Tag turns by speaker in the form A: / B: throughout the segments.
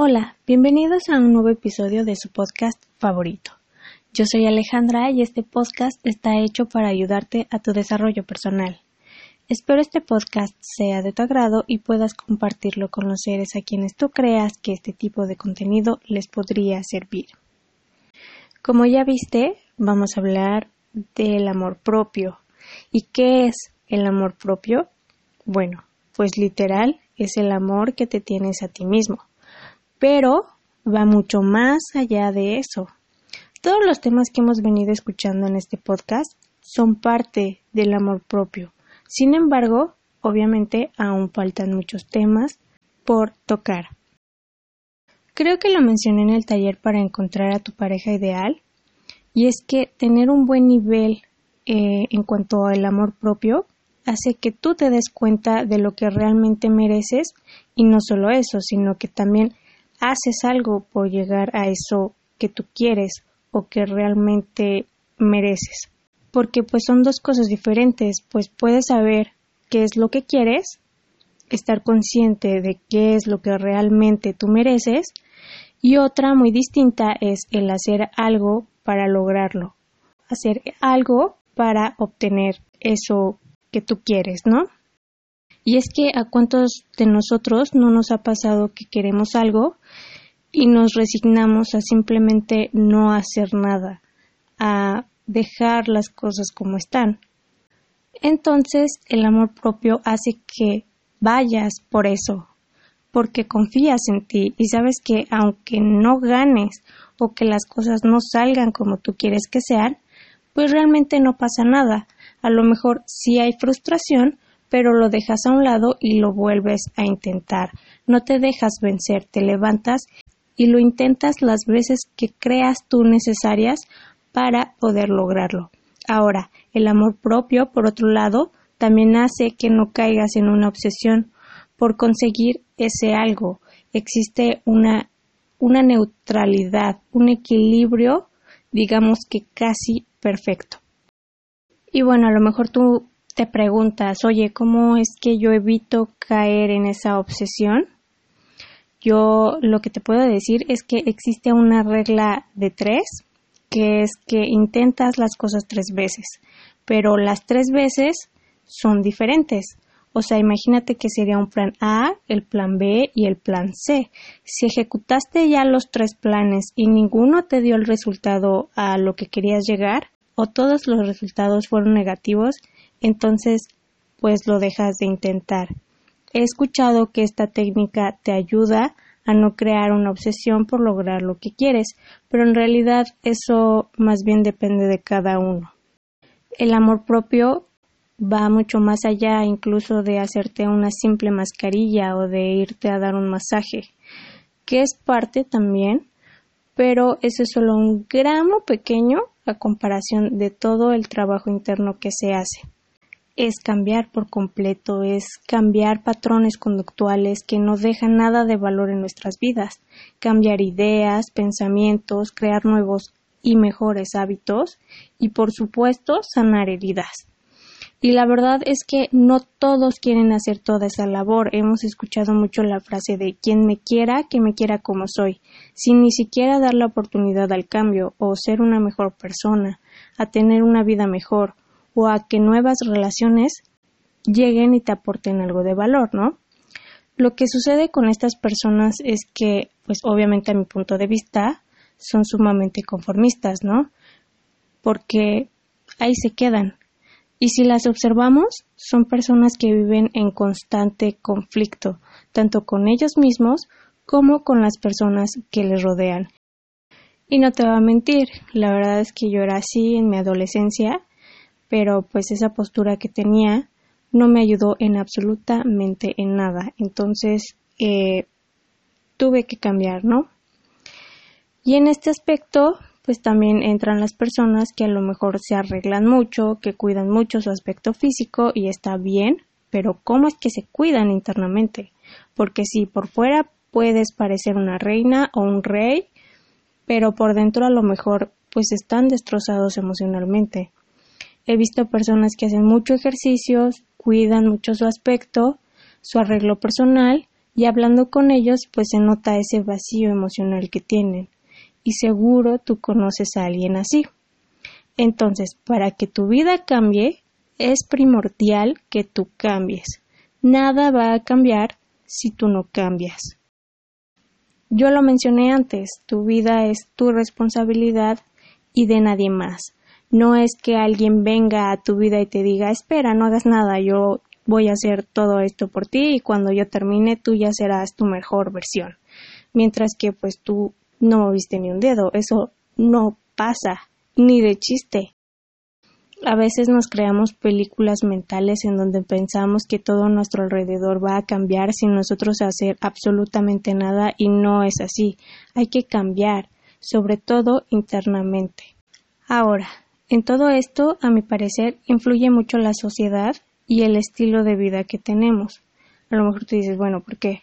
A: Hola, bienvenidos a un nuevo episodio de su podcast favorito. Yo soy Alejandra y este podcast está hecho para ayudarte a tu desarrollo personal. Espero este podcast sea de tu agrado y puedas compartirlo con los seres a quienes tú creas que este tipo de contenido les podría servir. Como ya viste, vamos a hablar del amor propio. ¿Y qué es el amor propio? Bueno, pues literal es el amor que te tienes a ti mismo pero va mucho más allá de eso. Todos los temas que hemos venido escuchando en este podcast son parte del amor propio. Sin embargo, obviamente aún faltan muchos temas por tocar. Creo que lo mencioné en el taller para encontrar a tu pareja ideal y es que tener un buen nivel eh, en cuanto al amor propio hace que tú te des cuenta de lo que realmente mereces y no solo eso, sino que también haces algo por llegar a eso que tú quieres o que realmente mereces. Porque pues son dos cosas diferentes, pues puedes saber qué es lo que quieres, estar consciente de qué es lo que realmente tú mereces y otra muy distinta es el hacer algo para lograrlo, hacer algo para obtener eso que tú quieres, ¿no? Y es que a cuántos de nosotros no nos ha pasado que queremos algo y nos resignamos a simplemente no hacer nada, a dejar las cosas como están. Entonces el amor propio hace que vayas por eso, porque confías en ti y sabes que aunque no ganes o que las cosas no salgan como tú quieres que sean, pues realmente no pasa nada. A lo mejor sí hay frustración, pero lo dejas a un lado y lo vuelves a intentar. No te dejas vencer, te levantas y lo intentas las veces que creas tú necesarias para poder lograrlo. Ahora, el amor propio, por otro lado, también hace que no caigas en una obsesión por conseguir ese algo. Existe una, una neutralidad, un equilibrio, digamos que casi perfecto. Y bueno, a lo mejor tú te preguntas, oye, ¿cómo es que yo evito caer en esa obsesión? Yo lo que te puedo decir es que existe una regla de tres, que es que intentas las cosas tres veces, pero las tres veces son diferentes. O sea, imagínate que sería un plan A, el plan B y el plan C. Si ejecutaste ya los tres planes y ninguno te dio el resultado a lo que querías llegar, o todos los resultados fueron negativos, entonces pues lo dejas de intentar. He escuchado que esta técnica te ayuda a no crear una obsesión por lograr lo que quieres, pero en realidad eso más bien depende de cada uno. El amor propio va mucho más allá incluso de hacerte una simple mascarilla o de irte a dar un masaje, que es parte también, pero ese es solo un gramo pequeño a comparación de todo el trabajo interno que se hace es cambiar por completo, es cambiar patrones conductuales que no dejan nada de valor en nuestras vidas, cambiar ideas, pensamientos, crear nuevos y mejores hábitos y por supuesto sanar heridas. Y la verdad es que no todos quieren hacer toda esa labor. Hemos escuchado mucho la frase de quien me quiera, que me quiera como soy, sin ni siquiera dar la oportunidad al cambio o ser una mejor persona, a tener una vida mejor o a que nuevas relaciones lleguen y te aporten algo de valor, ¿no? Lo que sucede con estas personas es que, pues obviamente a mi punto de vista, son sumamente conformistas, ¿no? Porque ahí se quedan. Y si las observamos, son personas que viven en constante conflicto, tanto con ellos mismos como con las personas que les rodean. Y no te voy a mentir, la verdad es que yo era así en mi adolescencia pero pues esa postura que tenía no me ayudó en absolutamente en nada. Entonces eh, tuve que cambiar, ¿no? Y en este aspecto, pues también entran las personas que a lo mejor se arreglan mucho, que cuidan mucho su aspecto físico y está bien, pero ¿cómo es que se cuidan internamente? Porque si por fuera puedes parecer una reina o un rey, pero por dentro a lo mejor pues están destrozados emocionalmente. He visto personas que hacen mucho ejercicio, cuidan mucho su aspecto, su arreglo personal y hablando con ellos pues se nota ese vacío emocional que tienen y seguro tú conoces a alguien así. Entonces, para que tu vida cambie, es primordial que tú cambies. Nada va a cambiar si tú no cambias. Yo lo mencioné antes, tu vida es tu responsabilidad y de nadie más. No es que alguien venga a tu vida y te diga, espera, no hagas nada, yo voy a hacer todo esto por ti y cuando yo termine tú ya serás tu mejor versión. Mientras que pues tú no moviste ni un dedo, eso no pasa, ni de chiste. A veces nos creamos películas mentales en donde pensamos que todo nuestro alrededor va a cambiar sin nosotros hacer absolutamente nada y no es así. Hay que cambiar, sobre todo internamente. Ahora, en todo esto, a mi parecer, influye mucho la sociedad y el estilo de vida que tenemos. A lo mejor tú dices, bueno, ¿por qué?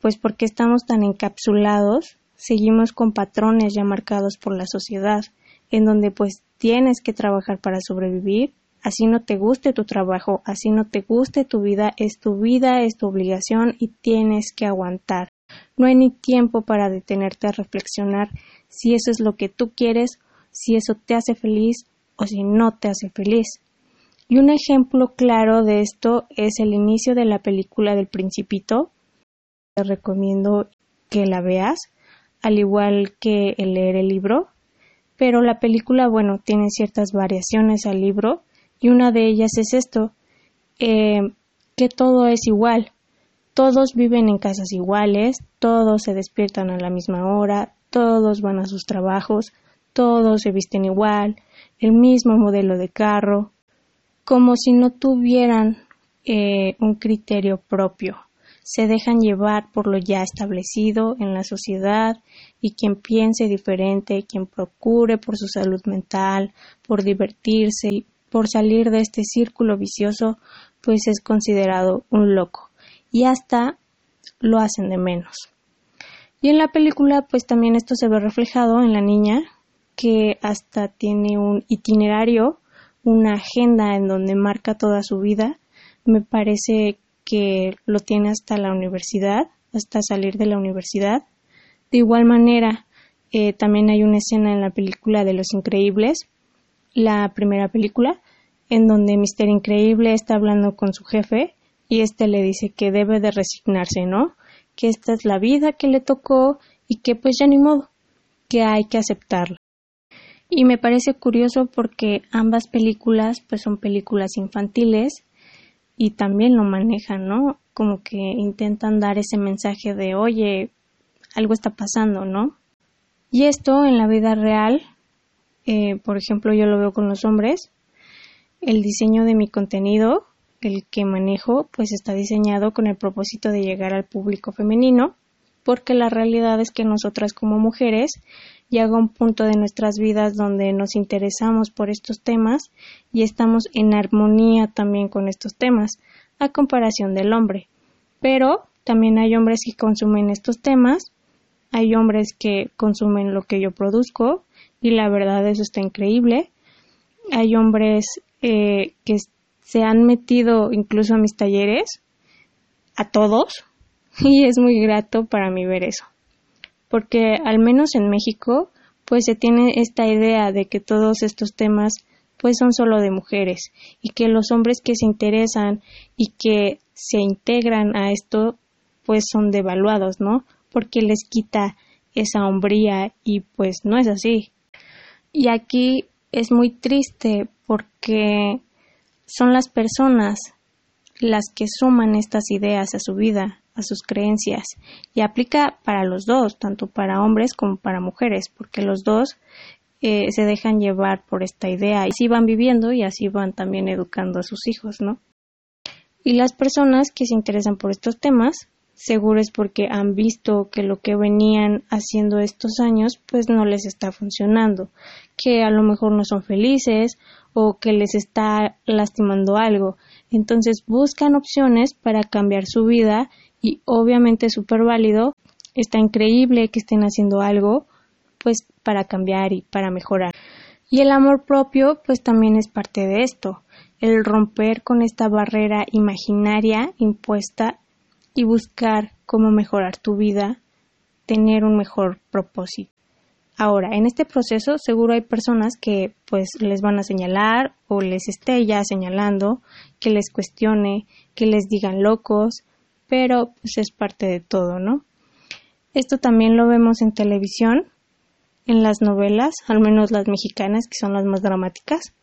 A: Pues porque estamos tan encapsulados, seguimos con patrones ya marcados por la sociedad en donde pues tienes que trabajar para sobrevivir, así no te guste tu trabajo, así no te guste tu vida, es tu vida, es tu obligación y tienes que aguantar. No hay ni tiempo para detenerte a reflexionar si eso es lo que tú quieres, si eso te hace feliz o si no te hace feliz. Y un ejemplo claro de esto es el inicio de la película del Principito. Te recomiendo que la veas, al igual que el leer el libro pero la película, bueno, tiene ciertas variaciones al libro y una de ellas es esto, eh, que todo es igual. Todos viven en casas iguales, todos se despiertan a la misma hora, todos van a sus trabajos, todos se visten igual, el mismo modelo de carro, como si no tuvieran eh, un criterio propio se dejan llevar por lo ya establecido en la sociedad y quien piense diferente, quien procure por su salud mental, por divertirse y por salir de este círculo vicioso, pues es considerado un loco y hasta lo hacen de menos. Y en la película pues también esto se ve reflejado en la niña que hasta tiene un itinerario, una agenda en donde marca toda su vida. Me parece que lo tiene hasta la universidad, hasta salir de la universidad. De igual manera, eh, también hay una escena en la película de Los Increíbles, la primera película, en donde Mister Increíble está hablando con su jefe y éste le dice que debe de resignarse, ¿no? Que esta es la vida que le tocó y que pues ya ni modo, que hay que aceptarlo. Y me parece curioso porque ambas películas pues son películas infantiles y también lo manejan, ¿no? Como que intentan dar ese mensaje de, oye, algo está pasando, ¿no? Y esto en la vida real, eh, por ejemplo, yo lo veo con los hombres, el diseño de mi contenido, el que manejo, pues está diseñado con el propósito de llegar al público femenino, porque la realidad es que nosotras como mujeres llega un punto de nuestras vidas donde nos interesamos por estos temas y estamos en armonía también con estos temas, a comparación del hombre. Pero también hay hombres que consumen estos temas, hay hombres que consumen lo que yo produzco y la verdad eso está increíble. Hay hombres eh, que se han metido incluso a mis talleres, a todos, y es muy grato para mí ver eso porque al menos en México pues se tiene esta idea de que todos estos temas pues son solo de mujeres y que los hombres que se interesan y que se integran a esto pues son devaluados, ¿no? Porque les quita esa hombría y pues no es así. Y aquí es muy triste porque son las personas las que suman estas ideas a su vida a sus creencias y aplica para los dos, tanto para hombres como para mujeres, porque los dos eh, se dejan llevar por esta idea y así van viviendo y así van también educando a sus hijos, ¿no? Y las personas que se interesan por estos temas, seguro es porque han visto que lo que venían haciendo estos años pues no les está funcionando, que a lo mejor no son felices o que les está lastimando algo. Entonces buscan opciones para cambiar su vida y obviamente súper válido. Está increíble que estén haciendo algo pues para cambiar y para mejorar. Y el amor propio pues también es parte de esto, el romper con esta barrera imaginaria impuesta y buscar cómo mejorar tu vida, tener un mejor propósito. Ahora, en este proceso seguro hay personas que pues les van a señalar o les esté ya señalando, que les cuestione, que les digan locos, pero pues es parte de todo, ¿no? Esto también lo vemos en televisión, en las novelas, al menos las mexicanas, que son las más dramáticas,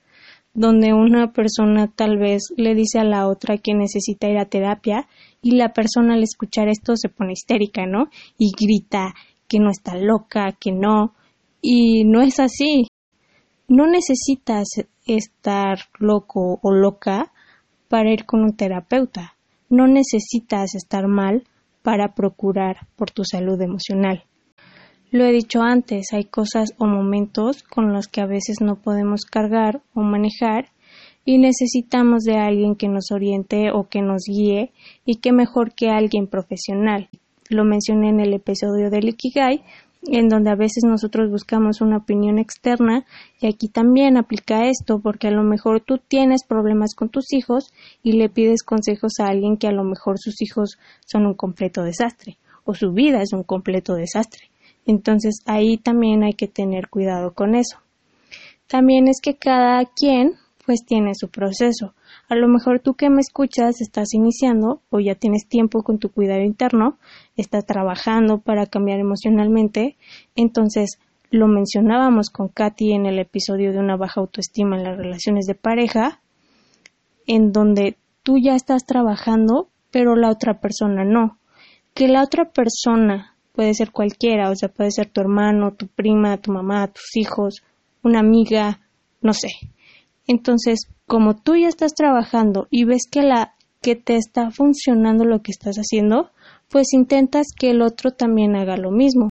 A: donde una persona tal vez le dice a la otra que necesita ir a terapia y la persona al escuchar esto se pone histérica, ¿no? Y grita que no está loca, que no. Y no es así. No necesitas estar loco o loca para ir con un terapeuta. No necesitas estar mal para procurar por tu salud emocional. Lo he dicho antes, hay cosas o momentos con los que a veces no podemos cargar o manejar y necesitamos de alguien que nos oriente o que nos guíe y que mejor que alguien profesional. Lo mencioné en el episodio del Ikigai, en donde a veces nosotros buscamos una opinión externa y aquí también aplica esto porque a lo mejor tú tienes problemas con tus hijos y le pides consejos a alguien que a lo mejor sus hijos son un completo desastre o su vida es un completo desastre. Entonces ahí también hay que tener cuidado con eso. También es que cada quien pues tiene su proceso. A lo mejor tú que me escuchas estás iniciando o ya tienes tiempo con tu cuidado interno, estás trabajando para cambiar emocionalmente, entonces lo mencionábamos con Katy en el episodio de una baja autoestima en las relaciones de pareja, en donde tú ya estás trabajando, pero la otra persona no. Que la otra persona puede ser cualquiera, o sea, puede ser tu hermano, tu prima, tu mamá, tus hijos, una amiga, no sé. Entonces, como tú ya estás trabajando y ves que la que te está funcionando lo que estás haciendo, pues intentas que el otro también haga lo mismo.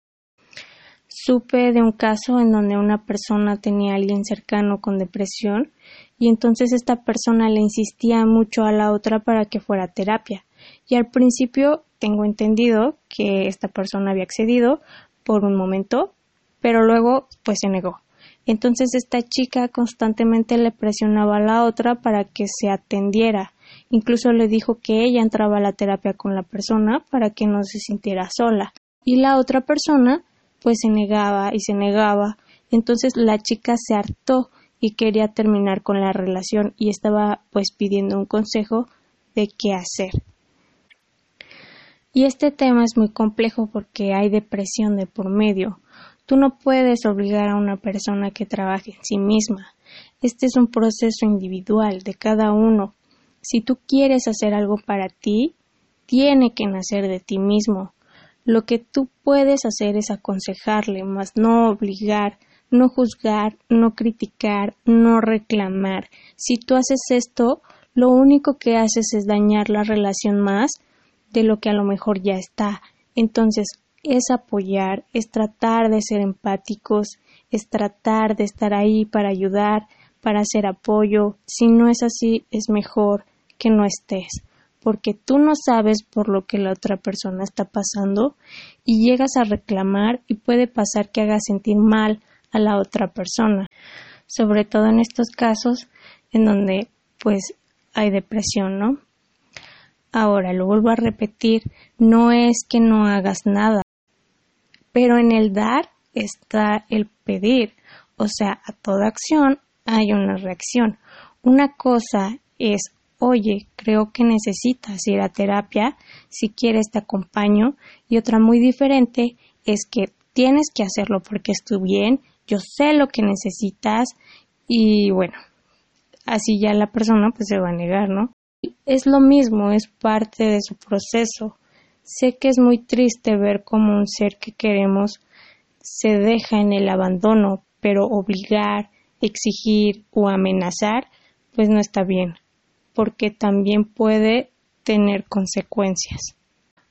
A: Supe de un caso en donde una persona tenía a alguien cercano con depresión y entonces esta persona le insistía mucho a la otra para que fuera terapia. Y al principio tengo entendido que esta persona había accedido por un momento, pero luego pues se negó. Entonces esta chica constantemente le presionaba a la otra para que se atendiera. Incluso le dijo que ella entraba a la terapia con la persona para que no se sintiera sola. Y la otra persona pues se negaba y se negaba. Entonces la chica se hartó y quería terminar con la relación y estaba pues pidiendo un consejo de qué hacer. Y este tema es muy complejo porque hay depresión de por medio. Tú no puedes obligar a una persona que trabaje en sí misma. Este es un proceso individual de cada uno. Si tú quieres hacer algo para ti, tiene que nacer de ti mismo. Lo que tú puedes hacer es aconsejarle, mas no obligar, no juzgar, no criticar, no reclamar. Si tú haces esto, lo único que haces es dañar la relación más de lo que a lo mejor ya está. Entonces, es apoyar, es tratar de ser empáticos, es tratar de estar ahí para ayudar, para hacer apoyo. Si no es así, es mejor que no estés, porque tú no sabes por lo que la otra persona está pasando y llegas a reclamar y puede pasar que haga sentir mal a la otra persona, sobre todo en estos casos en donde pues hay depresión, ¿no? Ahora, lo vuelvo a repetir, no es que no hagas nada, pero en el dar está el pedir, o sea, a toda acción hay una reacción. Una cosa es, oye, creo que necesitas ir a terapia, si quieres te acompaño, y otra muy diferente es que tienes que hacerlo porque estoy bien, yo sé lo que necesitas y bueno, así ya la persona pues se va a negar, ¿no? Es lo mismo, es parte de su proceso. Sé que es muy triste ver cómo un ser que queremos se deja en el abandono, pero obligar, exigir o amenazar, pues no está bien, porque también puede tener consecuencias.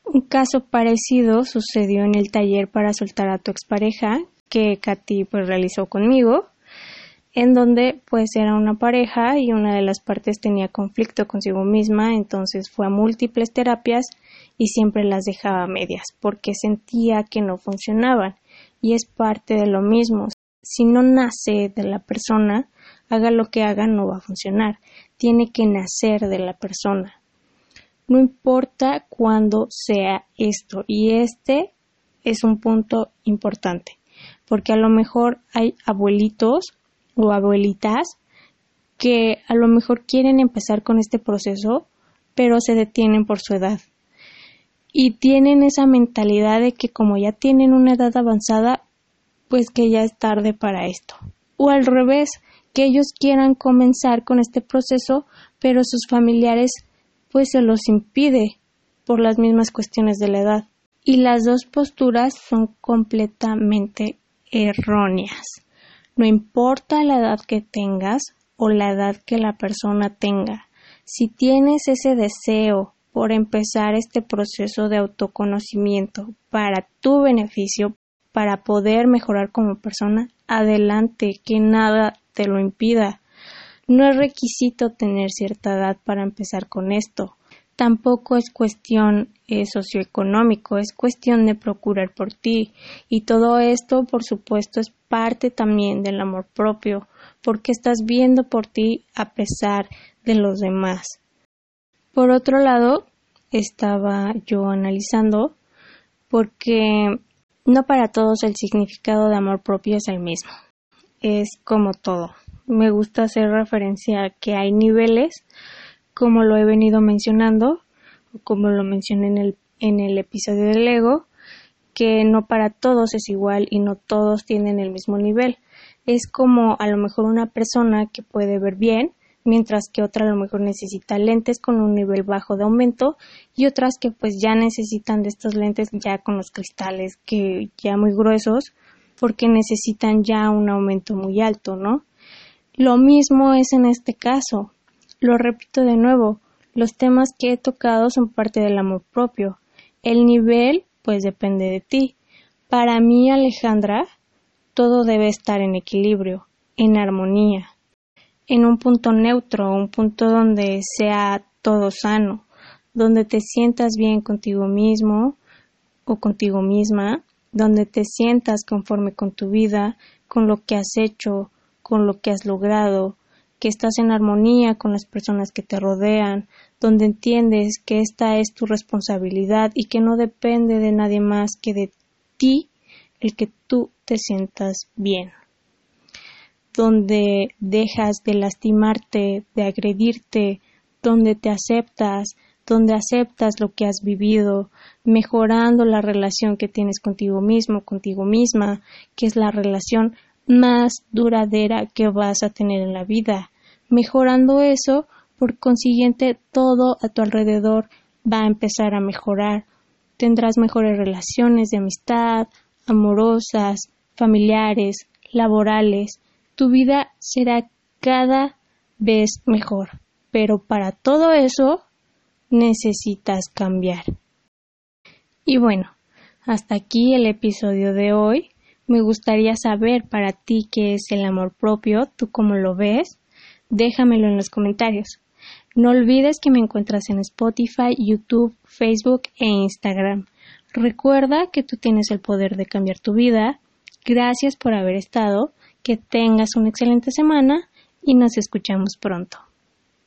A: Un caso parecido sucedió en el taller para soltar a tu expareja que Katy pues realizó conmigo en donde pues era una pareja y una de las partes tenía conflicto consigo misma, entonces fue a múltiples terapias y siempre las dejaba medias porque sentía que no funcionaban y es parte de lo mismo. Si no nace de la persona, haga lo que haga no va a funcionar, tiene que nacer de la persona. No importa cuándo sea esto. Y este es un punto importante. Porque a lo mejor hay abuelitos o abuelitas que a lo mejor quieren empezar con este proceso, pero se detienen por su edad. Y tienen esa mentalidad de que como ya tienen una edad avanzada, pues que ya es tarde para esto. O al revés, que ellos quieran comenzar con este proceso, pero sus familiares pues se los impide por las mismas cuestiones de la edad. Y las dos posturas son completamente erróneas. No importa la edad que tengas o la edad que la persona tenga, si tienes ese deseo por empezar este proceso de autoconocimiento para tu beneficio, para poder mejorar como persona, adelante, que nada te lo impida. No es requisito tener cierta edad para empezar con esto. Tampoco es cuestión eh, socioeconómico, es cuestión de procurar por ti. Y todo esto, por supuesto, es parte también del amor propio, porque estás viendo por ti a pesar de los demás. Por otro lado, estaba yo analizando porque no para todos el significado de amor propio es el mismo. Es como todo. Me gusta hacer referencia a que hay niveles, como lo he venido mencionando, o como lo mencioné en el, en el episodio del ego, que no para todos es igual y no todos tienen el mismo nivel. Es como a lo mejor una persona que puede ver bien, mientras que otra a lo mejor necesita lentes con un nivel bajo de aumento y otras que pues ya necesitan de estos lentes ya con los cristales que ya muy gruesos porque necesitan ya un aumento muy alto, ¿no? Lo mismo es en este caso. Lo repito de nuevo, los temas que he tocado son parte del amor propio. El nivel pues depende de ti. Para mí, Alejandra, todo debe estar en equilibrio, en armonía en un punto neutro, un punto donde sea todo sano, donde te sientas bien contigo mismo o contigo misma, donde te sientas conforme con tu vida, con lo que has hecho, con lo que has logrado, que estás en armonía con las personas que te rodean, donde entiendes que esta es tu responsabilidad y que no depende de nadie más que de ti el que tú te sientas bien donde dejas de lastimarte, de agredirte, donde te aceptas, donde aceptas lo que has vivido, mejorando la relación que tienes contigo mismo, contigo misma, que es la relación más duradera que vas a tener en la vida. Mejorando eso, por consiguiente, todo a tu alrededor va a empezar a mejorar. Tendrás mejores relaciones de amistad, amorosas, familiares, laborales, tu vida será cada vez mejor. Pero para todo eso necesitas cambiar. Y bueno, hasta aquí el episodio de hoy. Me gustaría saber para ti qué es el amor propio, tú cómo lo ves. Déjamelo en los comentarios. No olvides que me encuentras en Spotify, YouTube, Facebook e Instagram. Recuerda que tú tienes el poder de cambiar tu vida. Gracias por haber estado que tengas una excelente semana y nos escuchamos pronto.